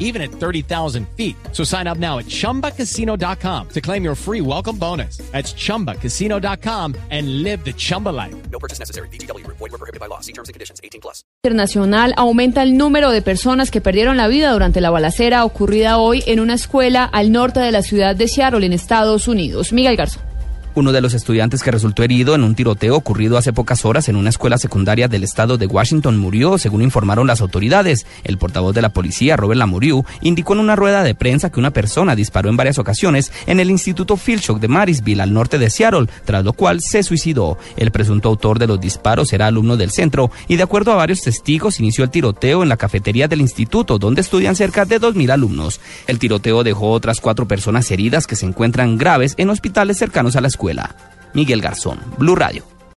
even at 30,000 feet. So sign up now at chumbacasino.com to claim your free welcome bonus. That's chumbacasino.com and live the Chumba life. No purchase necessary. BGW. Void were prohibited by law. See terms and conditions. 18 plus. internacional aumenta el número de personas que perdieron la vida durante la balacera ocurrida hoy en una escuela al norte de la ciudad de Seattle, en Estados Unidos. Miguel Garzón. Uno de los estudiantes que resultó herido en un tiroteo ocurrido hace pocas horas en una escuela secundaria del estado de Washington murió, según informaron las autoridades. El portavoz de la policía, Robert Lamuriu, indicó en una rueda de prensa que una persona disparó en varias ocasiones en el Instituto Philshock de Marysville, al norte de Seattle, tras lo cual se suicidó. El presunto autor de los disparos era alumno del centro y, de acuerdo a varios testigos, inició el tiroteo en la cafetería del instituto, donde estudian cerca de 2.000 alumnos. El tiroteo dejó otras cuatro personas heridas que se encuentran graves en hospitales cercanos a la Miguel Garzón, Blue Radio.